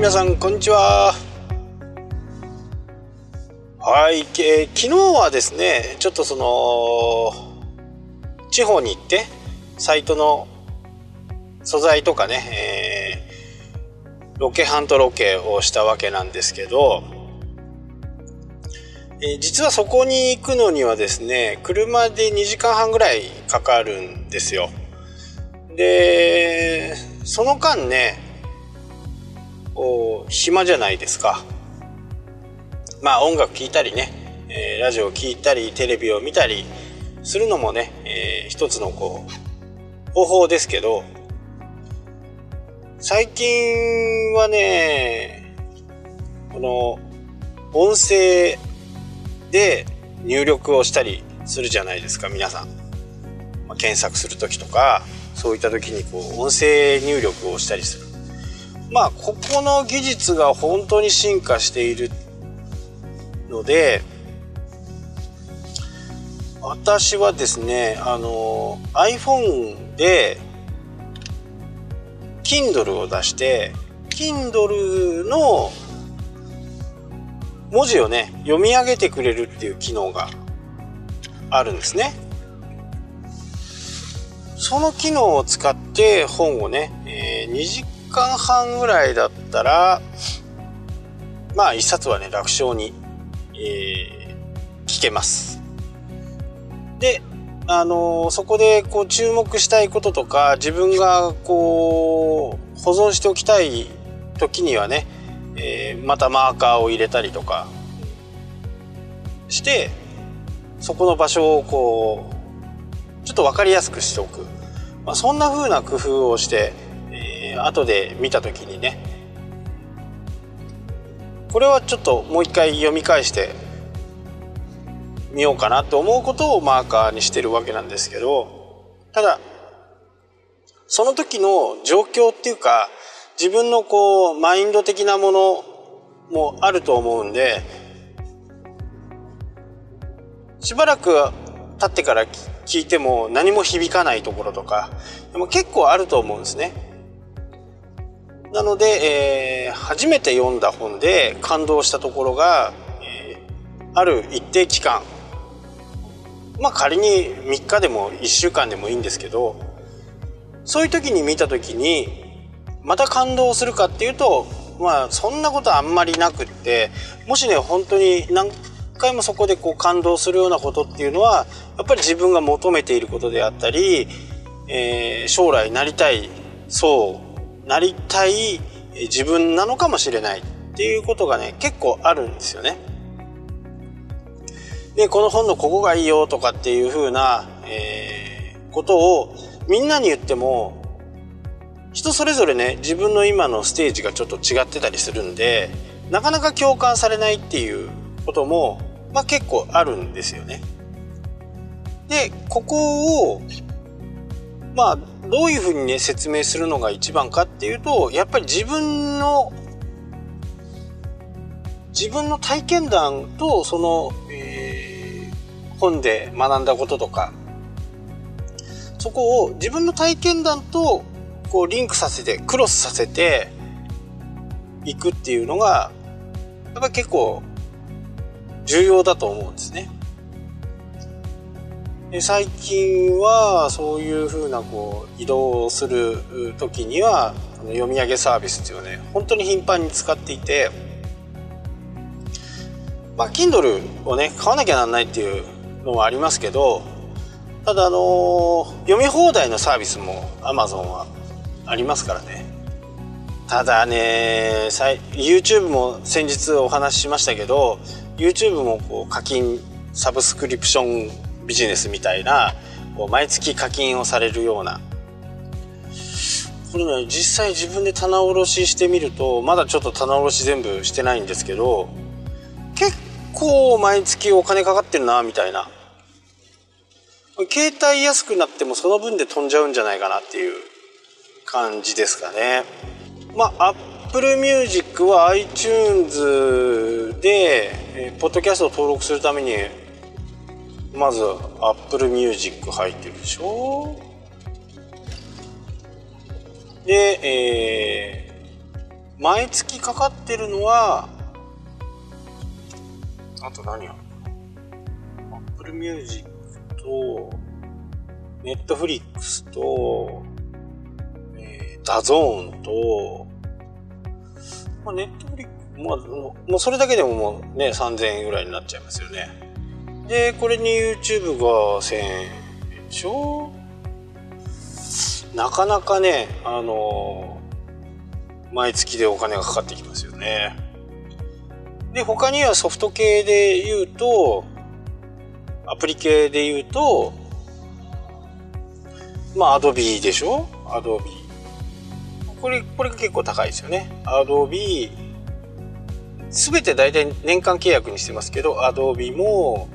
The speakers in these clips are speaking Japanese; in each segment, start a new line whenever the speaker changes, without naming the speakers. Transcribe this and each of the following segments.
皆さんこんにちは。はい、えー、昨日はですねちょっとその地方に行ってサイトの素材とかね、えー、ロケハントロケをしたわけなんですけど、えー、実はそこに行くのにはですね車で2時間半ぐらいかかるんですよ。でその間ね暇じゃないですか。まあ音楽聴いたりね、えー、ラジオを聴いたりテレビを見たりするのもね、えー、一つのこう方法ですけど最近はねこの音声で入力をしたりするじゃないですか皆さん、まあ、検索する時とかそういった時にこう音声入力をしたりする。まあここの技術が本当に進化しているので私はですねあの iPhone で Kindle を出して Kindle の文字をね読み上げてくれるっていう機能があるんですね。その機能を使って本をね、えー、2時間半ぐらいだったらまあ一冊はね楽勝に、えー、聞けます。であのー、そこでこう注目したいこととか自分がこう保存しておきたい時にはね、えー、またマーカーを入れたりとかしてそこの場所をこうちょっと分かりやすくしておく、まあ、そんな風な工夫をして後で見た時にねこれはちょっともう一回読み返してみようかなと思うことをマーカーにしてるわけなんですけどただその時の状況っていうか自分のこうマインド的なものもあると思うんでしばらく経ってから聞いても何も響かないところとかでも結構あると思うんですね。なので、えー、初めて読んだ本で感動したところが、えー、ある一定期間まあ仮に3日でも1週間でもいいんですけどそういう時に見た時にまた感動するかっていうとまあそんなことあんまりなくってもしね本当に何回もそこでこう感動するようなことっていうのはやっぱり自分が求めていることであったり、えー、将来なりたいそうなりたい自分なのかもしれないっていうことがね結構あるんですよね。でこの本のここがいいよとかっていう風な、えー、ことをみんなに言っても人それぞれね自分の今のステージがちょっと違ってたりするんでなかなか共感されないっていうことも、まあ、結構あるんですよね。でここをまあどういうふうにね説明するのが一番かっていうとやっぱり自分の自分の体験談とその、えー、本で学んだこととかそこを自分の体験談とこうリンクさせてクロスさせていくっていうのがやっぱり結構重要だと思うんですね。最近はそういうふうなこう移動する時には読み上げサービスっていうのね本当に頻繁に使っていてまあ Kindle をね買わなきゃなんないっていうのもありますけどただあの読み放題のサービスも Amazon はありますからね。ただね YouTube も先日お話ししましたけど YouTube もこう課金サブスクリプションビジネスみたいなこう毎月課金をされるような。これね実際自分で棚卸ししてみるとまだちょっと棚卸し全部してないんですけど結構毎月お金かかってるなみたいな。携帯安くなってもその分で飛んじゃうんじゃないかなっていう感じですかね。まあ Apple Music は iTunes で、えー、ポッドキャストを登録するためにまず Apple Music 入ってるでしょ？で、えー、毎月かかってるのはあと何や？Apple Music と Netflix と、えー、 DAZN と、まあ、 Netflix まあ、もうそれだけでももうね3000円ぐらいになっちゃいますよね。でこれに YouTube が1000円でしょ？なかなかねあの毎月でお金がかかってきますよね。で他にはソフト系で言うとアプリ系で言うとまあ Adobe でしょ？Adobe これこれが結構高いですよね。Adobe 全て大体年間契約にしてますけど Adobe も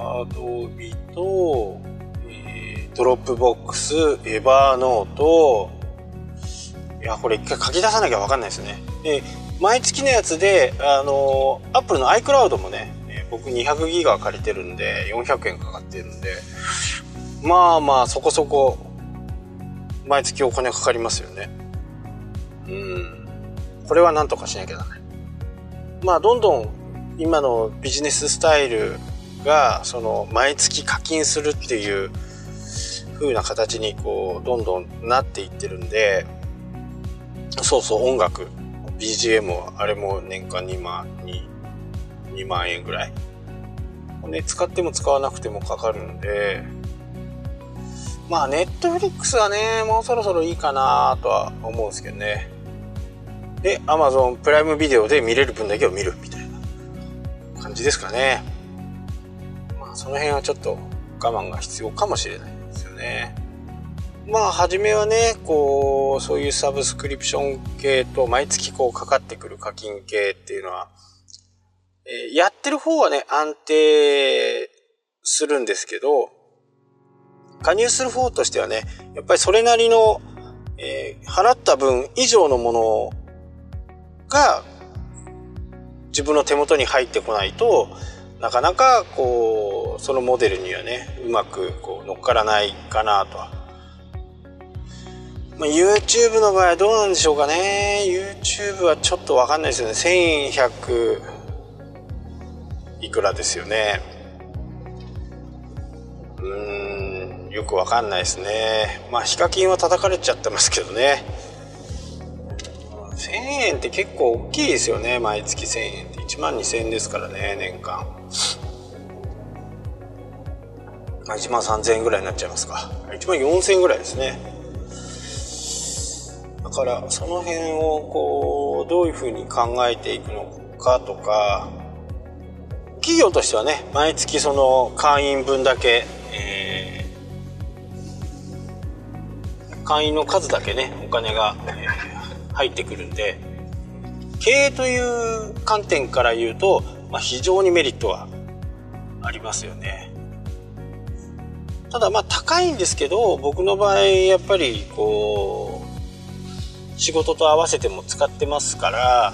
Adobe と、えー、 Dropbox、 Evernote、いや、これ一回書き出さなきゃわかんないですね。で、毎月のやつで、あの、Apple の iCloud もね、僕200ギガ借りてるんで、400円かかってるんで、まあまあ、そこそこ、毎月お金かかりますよね。うん。これはなんとかしなきゃならない。まあ、どんどん今のビジネススタイルが、その、毎月課金するっていう風な形に、こう、どんどんなっていってるんで、そうそう、音楽。BGM はあれも年間2万、2、2万円ぐらい。ね、使っても使わなくてもかかるんで、まあ、ネットフリックスはね、もうそろそろいいかなとは思うんですけどね。で、Amazon プライムビデオで見れる分だけを見るみたいな感じですかね。その辺はちょっと我慢が必要かもしれないですよね。まあ、初めはね、こう、そういうサブスクリプション系と毎月こうかかってくる課金系っていうのは、えー、やってる方はね、安定するんですけど、加入する方としてはね、やっぱりそれなりの、えー、払った分以上のものが自分の手元に入ってこないとなかなかこうそのモデルにはねうまくこう乗っからないかなとは。まあ、YouTube の場合はどうなんでしょうかね。YouTube はちょっとわかんないですよね。1100いくらですよね。うんよくわかんないですね。まあヒカキンは叩かれちゃってますけどね。1000円って結構大きいですよね。毎月1000円って。1万2000円ですからね年間。1万3000円ぐらいになっちゃいますか1万4000円ぐらいですねだからその辺をこうどういうふうに考えていくのかとか企業としてはね毎月その会員分だけ、えー、会員の数だけねお金が、えー入ってくるんで経営という観点から言うと、まあ、非常にメリットはありますよね。ただまあ高いんですけど僕の場合やっぱりこう仕事と合わせても使ってますから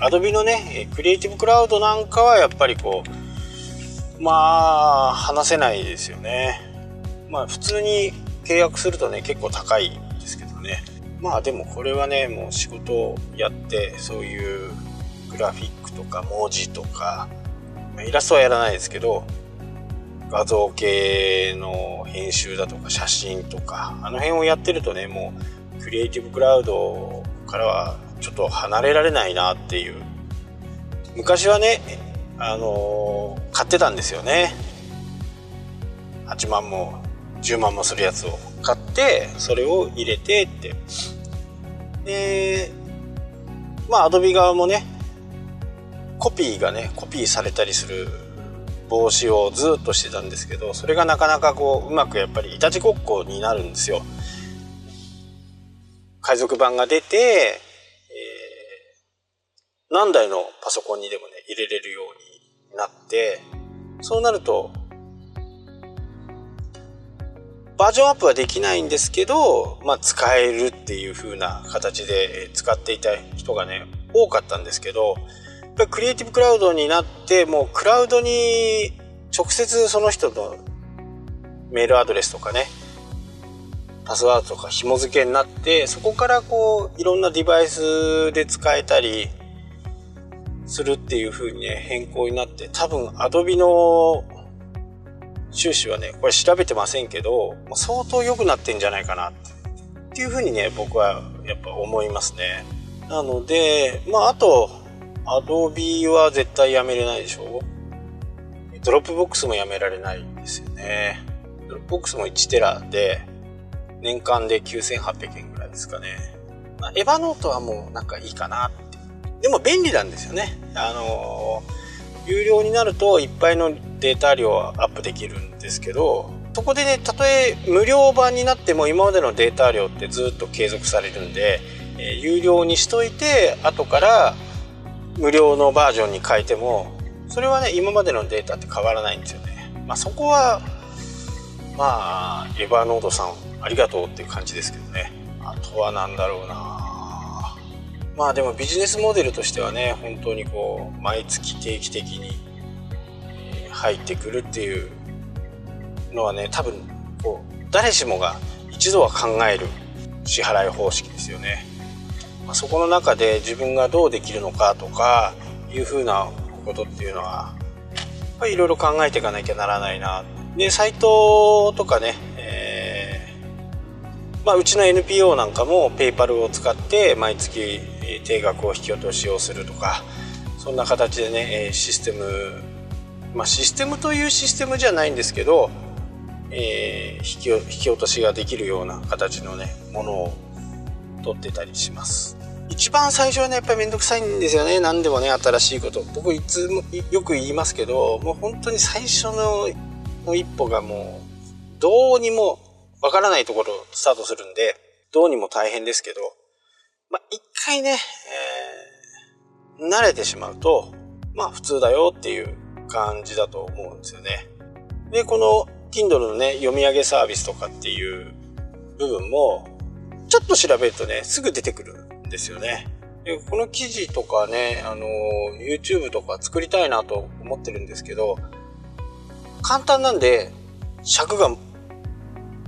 アドビのねクリエイティブクラウドなんかはやっぱりこうまあ話せないですよね。まあ普通に契約するとね結構高いんですけどね。まあでもこれはねもう仕事をやってそういうグラフィックとか文字とかイラストはやらないですけど画像系の編集だとか写真とかあの辺をやってるとねもうクリエイティブクラウドからはちょっと離れられないなっていう。昔はねあのー、買ってたんですよね。8万も10万もするやつを買ってそれを入れてって。でまあアドビ側もねコピーがねコピーされたりする防止をずっとしてたんですけどそれがなかなかこううまくやっぱりいたちごっこになるんですよ。海賊版が出て、えー、何台のパソコンにでもね入れれるようになってそうなるとバージョンアップはできないんですけど、まあ、使えるっていう風な形で使っていた人がね多かったんですけどクリエイティブクラウドになってもうクラウドに直接その人のメールアドレスとかねパスワードとか紐付けになってそこからこういろんなデバイスで使えたりするっていう風にね変更になって多分 Adobe の収支はねこれ調べてませんけど相当良くなってんじゃないかなっていう風にね僕はやっぱ思いますね。なのでまああと Adobe は絶対やめれないでしょ？Dropbox もやめられないんですよね Dropbox も1テラで年間で9800円ぐらいですかね。まあ、 Evernote はもうなんかいいかなって。でも便利なんですよね。あのー、有料になるといっぱいのデータ量はアップできるんですけど、そこでね、たとえ無料版になっても今までのデータ量ってずっと継続されるんで、えー、有料にしといて、後から無料のバージョンに変えても、それはね、今までのデータって変わらないんですよね。まあそこは、まあ、エヴァノードさんありがとうっていう感じですけどね。あとは何だろうな。まあでもビジネスモデルとしてはね本当にこう毎月定期的に入ってくるっていうのはね多分こう誰しもが一度は考える支払い方式ですよね、ま、そこの中で自分がどうできるのかとかいうふうなことっていうのはやっぱりいろいろ考えていかなきゃならないな。でサイトとかねえまあ、うちの NPO なんかもペイパルを使って毎月定額を引き落としをするとかそんな形でねシステムまあシステムというシステムじゃないんですけど、えー、引き引き落としができるような形のねものを取ってたりします。一番最初はねやっぱりめんどくさいんですよね。何でもね新しいこと。僕いつもよく言いますけどもう本当に最初の一歩がもうどうにもわからないところスタートするんで、どうにも大変ですけど、まあ、一回ね、えー、慣れてしまうと、まあ普通だよっていう感じだと思うんですよね。で、この Kindle のね、読み上げサービスとかっていう部分も、ちょっと調べるとね、すぐ出てくるんですよね。でこの記事とかね、あの、YouTube とか作りたいなと思ってるんですけど、簡単なんで、尺が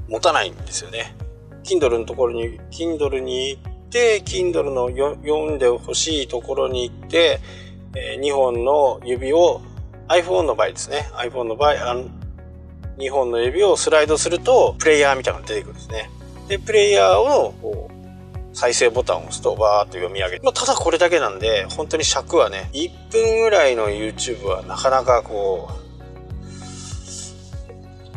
持たないんですよね。Kindle のところに、Kindle に行って、Kindle の読んでほしいところに行って、え、2本の指を iPhone の場合ですね。iPhone の場合、あの2本の指をスライドすると、プレイヤーみたいなのが出てくるんですね。で、プレイヤーをこう再生ボタンを押すとバーっと読み上げる。まあ、ただこれだけなんで、本当に尺はね、1分ぐらいの YouTube はなかなかこ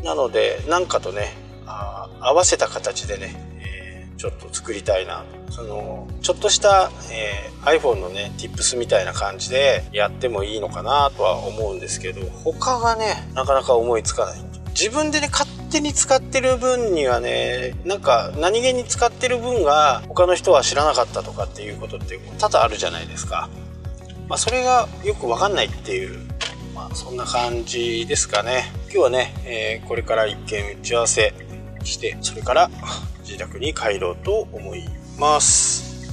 う、なので、なんかとね、あ合わせた形でね、え、ちょっと作りたいなそのちょっとした、えー、iPhone のね Tips みたいな感じでやってもいいのかなとは思うんですけど他がねなかなか思いつかない自分でね勝手に使ってる分にはねなんか何気に使ってる分が他の人は知らなかったとかっていうことって多々あるじゃないですか。まあ、それがよくわかんないっていうまあ、そんな感じですかね。今日はね、えー、これから一見打ち合わせしてそれから自宅に帰ろうと思います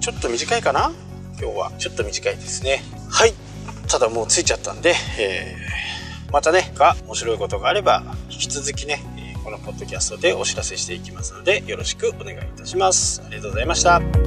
ちょっと短いかな？今日はちょっと短いですねはいただもう着いちゃったんで、えー、またねが面白いことがあれば引き続きねこのポッドキャストでお知らせしていきますのでよろしくお願いいたします。ありがとうございました。